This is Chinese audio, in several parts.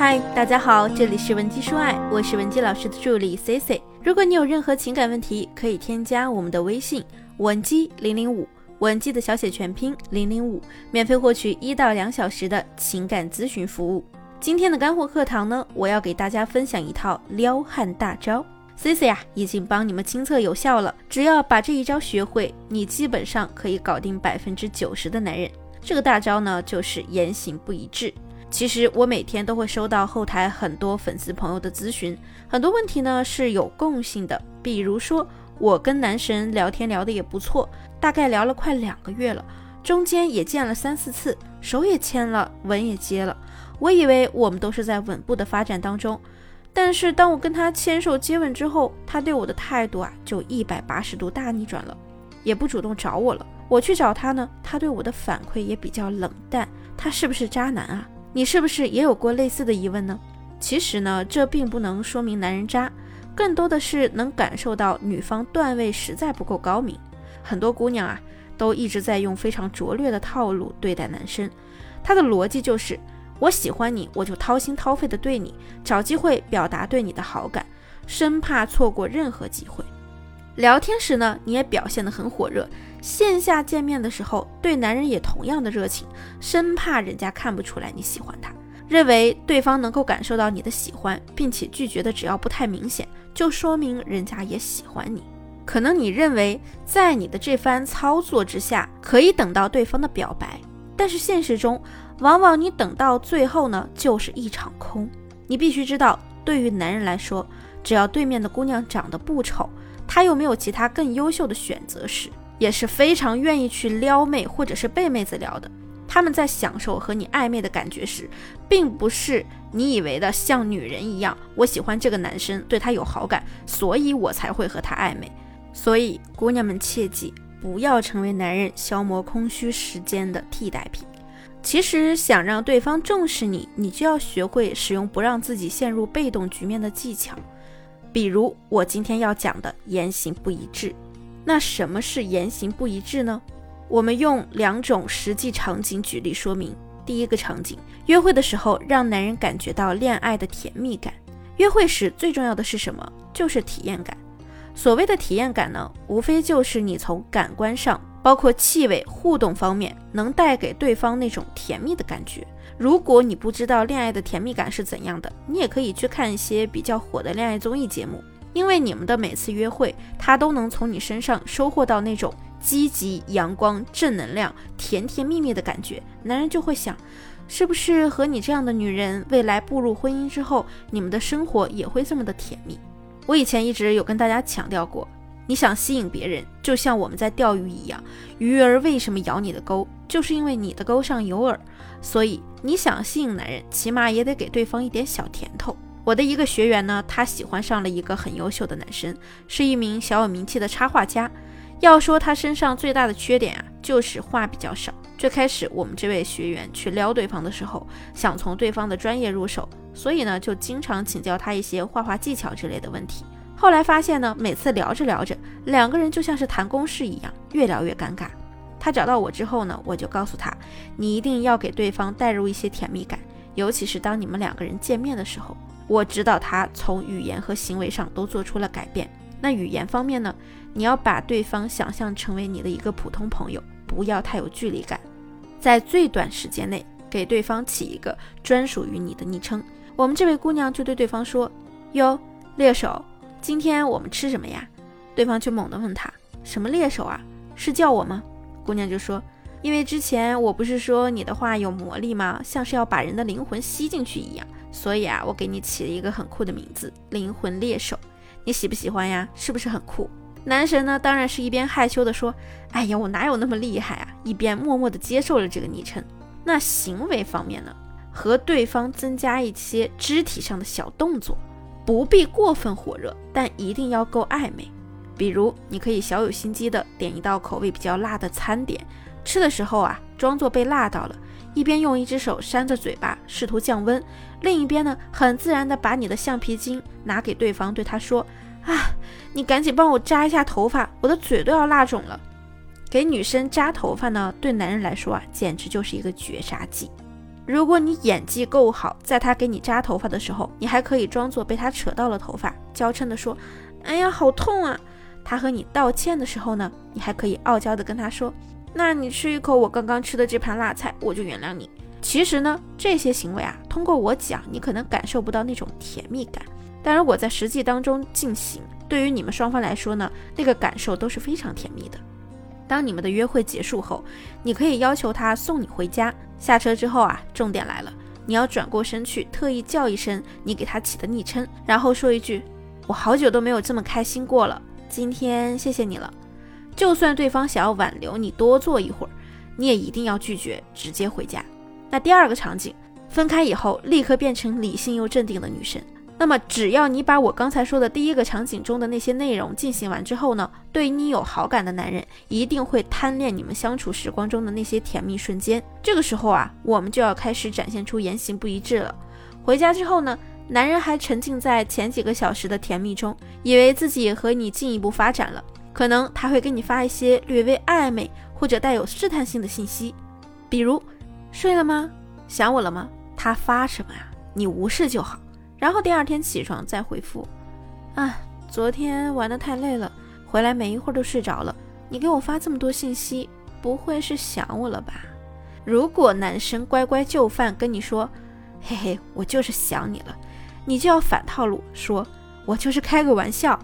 嗨，大家好，这里是文姬说爱，我是文姬老师的助理 C C。如果你有任何情感问题，可以添加我们的微信文姬零零五，文姬的小写全拼零零五，免费获取一到两小时的情感咨询服务。今天的干货课堂呢，我要给大家分享一套撩汉大招。C C 呀，已经帮你们亲测有效了，只要把这一招学会，你基本上可以搞定百分之九十的男人。这个大招呢，就是言行不一致。其实我每天都会收到后台很多粉丝朋友的咨询，很多问题呢是有共性的。比如说，我跟男神聊天聊得也不错，大概聊了快两个月了，中间也见了三四次，手也牵了，吻也接了。我以为我们都是在稳步的发展当中，但是当我跟他牵手接吻之后，他对我的态度啊就一百八十度大逆转了，也不主动找我了。我去找他呢，他对我的反馈也比较冷淡。他是不是渣男啊？你是不是也有过类似的疑问呢？其实呢，这并不能说明男人渣，更多的是能感受到女方段位实在不够高明。很多姑娘啊，都一直在用非常拙劣的套路对待男生。她的逻辑就是：我喜欢你，我就掏心掏肺的对你，找机会表达对你的好感，生怕错过任何机会。聊天时呢，你也表现得很火热；线下见面的时候，对男人也同样的热情，生怕人家看不出来你喜欢他，认为对方能够感受到你的喜欢，并且拒绝的只要不太明显，就说明人家也喜欢你。可能你认为在你的这番操作之下，可以等到对方的表白，但是现实中，往往你等到最后呢，就是一场空。你必须知道，对于男人来说，只要对面的姑娘长得不丑。他又没有其他更优秀的选择时，也是非常愿意去撩妹或者是被妹子撩的。他们在享受和你暧昧的感觉时，并不是你以为的像女人一样，我喜欢这个男生，对他有好感，所以我才会和他暧昧。所以姑娘们切记不要成为男人消磨空虚时间的替代品。其实想让对方重视你，你就要学会使用不让自己陷入被动局面的技巧。比如我今天要讲的言行不一致，那什么是言行不一致呢？我们用两种实际场景举例说明。第一个场景，约会的时候让男人感觉到恋爱的甜蜜感。约会时最重要的是什么？就是体验感。所谓的体验感呢，无非就是你从感官上，包括气味、互动方面，能带给对方那种甜蜜的感觉。如果你不知道恋爱的甜蜜感是怎样的，你也可以去看一些比较火的恋爱综艺节目，因为你们的每次约会，他都能从你身上收获到那种积极、阳光、正能量、甜甜蜜蜜的感觉。男人就会想，是不是和你这样的女人，未来步入婚姻之后，你们的生活也会这么的甜蜜？我以前一直有跟大家强调过，你想吸引别人，就像我们在钓鱼一样，鱼儿为什么咬你的钩，就是因为你的钩上有饵。所以你想吸引男人，起码也得给对方一点小甜头。我的一个学员呢，他喜欢上了一个很优秀的男生，是一名小有名气的插画家。要说他身上最大的缺点啊，就是话比较少。最开始我们这位学员去撩对方的时候，想从对方的专业入手，所以呢就经常请教他一些画画技巧之类的问题。后来发现呢，每次聊着聊着，两个人就像是谈公事一样，越聊越尴尬。他找到我之后呢，我就告诉他，你一定要给对方带入一些甜蜜感，尤其是当你们两个人见面的时候。我指导他从语言和行为上都做出了改变。那语言方面呢，你要把对方想象成为你的一个普通朋友，不要太有距离感，在最短时间内给对方起一个专属于你的昵称。我们这位姑娘就对对方说：“哟，猎手，今天我们吃什么呀？”对方却猛地问他：“什么猎手啊？是叫我吗？”姑娘就说：“因为之前我不是说你的话有魔力吗？像是要把人的灵魂吸进去一样，所以啊，我给你起了一个很酷的名字——灵魂猎手。你喜不喜欢呀？是不是很酷？”男神呢，当然是一边害羞地说：“哎呀，我哪有那么厉害啊！”一边默默的接受了这个昵称。那行为方面呢，和对方增加一些肢体上的小动作，不必过分火热，但一定要够暧昧。比如，你可以小有心机的点一道口味比较辣的餐点，吃的时候啊，装作被辣到了，一边用一只手扇着嘴巴，试图降温，另一边呢，很自然的把你的橡皮筋拿给对方，对他说：“啊，你赶紧帮我扎一下头发，我的嘴都要辣肿了。”给女生扎头发呢，对男人来说啊，简直就是一个绝杀技。如果你演技够好，在他给你扎头发的时候，你还可以装作被他扯到了头发，娇嗔地说：“哎呀，好痛啊！”他和你道歉的时候呢，你还可以傲娇地跟他说：“那你吃一口我刚刚吃的这盘辣菜，我就原谅你。”其实呢，这些行为啊，通过我讲，你可能感受不到那种甜蜜感，但如果在实际当中进行，对于你们双方来说呢，那个感受都是非常甜蜜的。当你们的约会结束后，你可以要求他送你回家。下车之后啊，重点来了，你要转过身去，特意叫一声你给他起的昵称，然后说一句：“我好久都没有这么开心过了，今天谢谢你了。”就算对方想要挽留你多坐一会儿，你也一定要拒绝，直接回家。那第二个场景，分开以后立刻变成理性又镇定的女生。那么，只要你把我刚才说的第一个场景中的那些内容进行完之后呢，对你有好感的男人一定会贪恋你们相处时光中的那些甜蜜瞬间。这个时候啊，我们就要开始展现出言行不一致了。回家之后呢，男人还沉浸在前几个小时的甜蜜中，以为自己和你进一步发展了，可能他会给你发一些略微暧昧或者带有试探性的信息，比如睡了吗？想我了吗？他发什么呀？你无视就好。然后第二天起床再回复，啊，昨天玩的太累了，回来没一会儿就睡着了。你给我发这么多信息，不会是想我了吧？如果男生乖乖就范跟你说，嘿嘿，我就是想你了，你就要反套路说，我就是开个玩笑。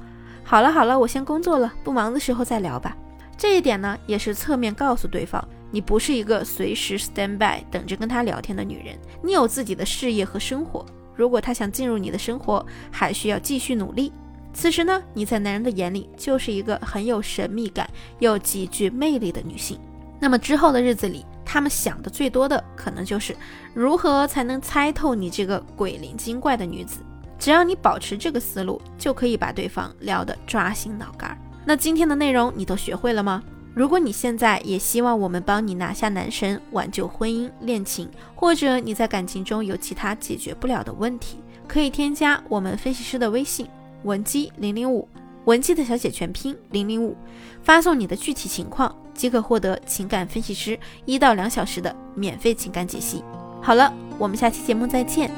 好了好了，我先工作了，不忙的时候再聊吧。这一点呢，也是侧面告诉对方，你不是一个随时 stand by 等着跟他聊天的女人，你有自己的事业和生活。如果他想进入你的生活，还需要继续努力。此时呢，你在男人的眼里就是一个很有神秘感又极具魅力的女性。那么之后的日子里，他们想的最多的可能就是如何才能猜透你这个鬼灵精怪的女子。只要你保持这个思路，就可以把对方撩得抓心挠肝。那今天的内容你都学会了吗？如果你现在也希望我们帮你拿下男神，挽救婚姻恋情，或者你在感情中有其他解决不了的问题，可以添加我们分析师的微信文姬零零五，文姬的小写全拼零零五，发送你的具体情况，即可获得情感分析师一到两小时的免费情感解析。好了，我们下期节目再见，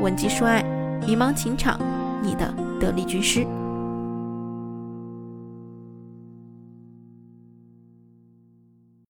文姬说爱，迷茫情场，你的得力军师。